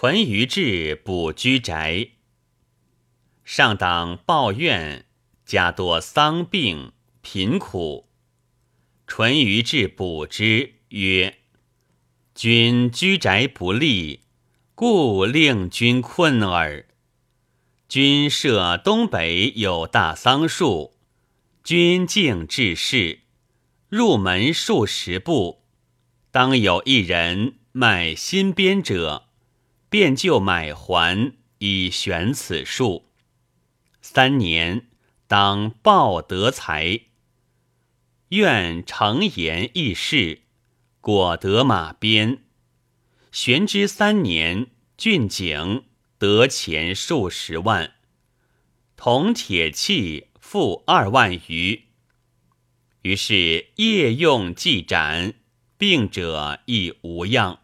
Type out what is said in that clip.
淳于志补居宅。上党抱怨家多丧病贫苦，淳于志补之曰：“君居宅不利，故令君困耳。君设东北有大桑树，君敬至士，入门数十步，当有一人卖新编者，便就买还以悬此术。”三年，当报德才。愿诚言议事，果得马鞭。玄之三年，郡景得钱数十万，铜铁器付二万余。于是夜用既斩，病者亦无恙。